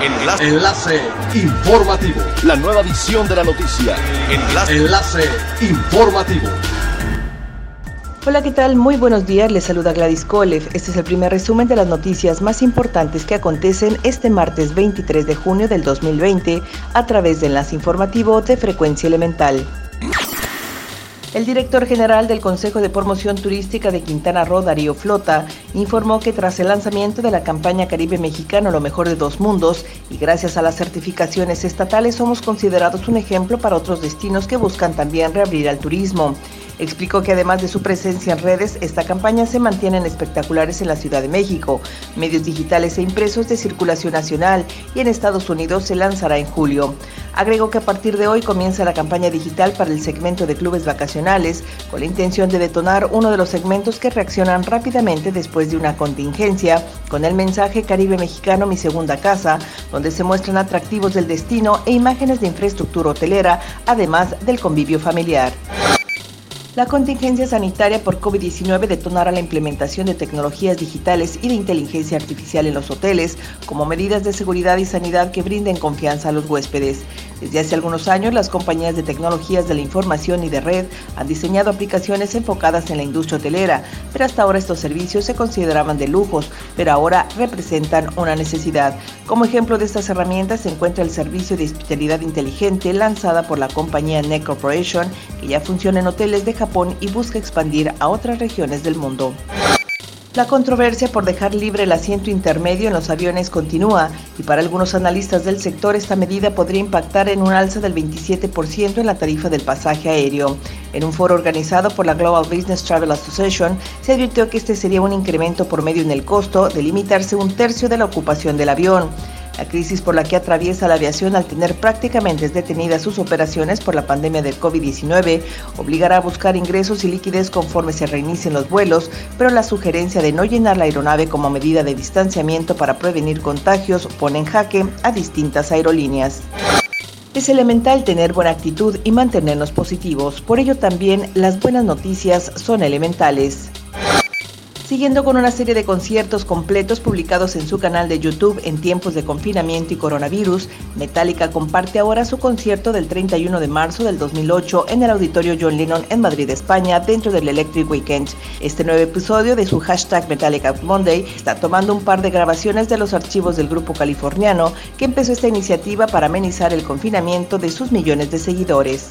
Enlace. Enlace informativo. La nueva edición de la noticia. Enlace. Enlace informativo. Hola, ¿qué tal? Muy buenos días. Les saluda Gladys Kolev. Este es el primer resumen de las noticias más importantes que acontecen este martes 23 de junio del 2020 a través de Enlace Informativo de Frecuencia Elemental. El director general del Consejo de Promoción Turística de Quintana Roo, Darío Flota, informó que tras el lanzamiento de la campaña Caribe Mexicano Lo Mejor de Dos Mundos y gracias a las certificaciones estatales somos considerados un ejemplo para otros destinos que buscan también reabrir al turismo. Explicó que además de su presencia en redes, esta campaña se mantiene en espectaculares en la Ciudad de México, medios digitales e impresos de circulación nacional y en Estados Unidos se lanzará en julio. Agregó que a partir de hoy comienza la campaña digital para el segmento de clubes vacacionales, con la intención de detonar uno de los segmentos que reaccionan rápidamente después de una contingencia, con el mensaje Caribe Mexicano Mi Segunda Casa, donde se muestran atractivos del destino e imágenes de infraestructura hotelera, además del convivio familiar. La contingencia sanitaria por COVID-19 detonará la implementación de tecnologías digitales y de inteligencia artificial en los hoteles como medidas de seguridad y sanidad que brinden confianza a los huéspedes. Desde hace algunos años, las compañías de tecnologías de la información y de red han diseñado aplicaciones enfocadas en la industria hotelera, pero hasta ahora estos servicios se consideraban de lujos, pero ahora representan una necesidad. Como ejemplo de estas herramientas se encuentra el servicio de hospitalidad inteligente lanzada por la compañía Net Corporation, que ya funciona en hoteles de Japón y busca expandir a otras regiones del mundo. La controversia por dejar libre el asiento intermedio en los aviones continúa y para algunos analistas del sector esta medida podría impactar en un alza del 27% en la tarifa del pasaje aéreo. En un foro organizado por la Global Business Travel Association se advirtió que este sería un incremento por medio en el costo de limitarse un tercio de la ocupación del avión. La crisis por la que atraviesa la aviación al tener prácticamente detenidas sus operaciones por la pandemia del COVID-19 obligará a buscar ingresos y liquidez conforme se reinicien los vuelos, pero la sugerencia de no llenar la aeronave como medida de distanciamiento para prevenir contagios pone en jaque a distintas aerolíneas. Es elemental tener buena actitud y mantenernos positivos, por ello también las buenas noticias son elementales. Siguiendo con una serie de conciertos completos publicados en su canal de YouTube en tiempos de confinamiento y coronavirus, Metallica comparte ahora su concierto del 31 de marzo del 2008 en el Auditorio John Lennon en Madrid, España, dentro del Electric Weekend. Este nuevo episodio de su hashtag Metallica Monday está tomando un par de grabaciones de los archivos del grupo californiano que empezó esta iniciativa para amenizar el confinamiento de sus millones de seguidores.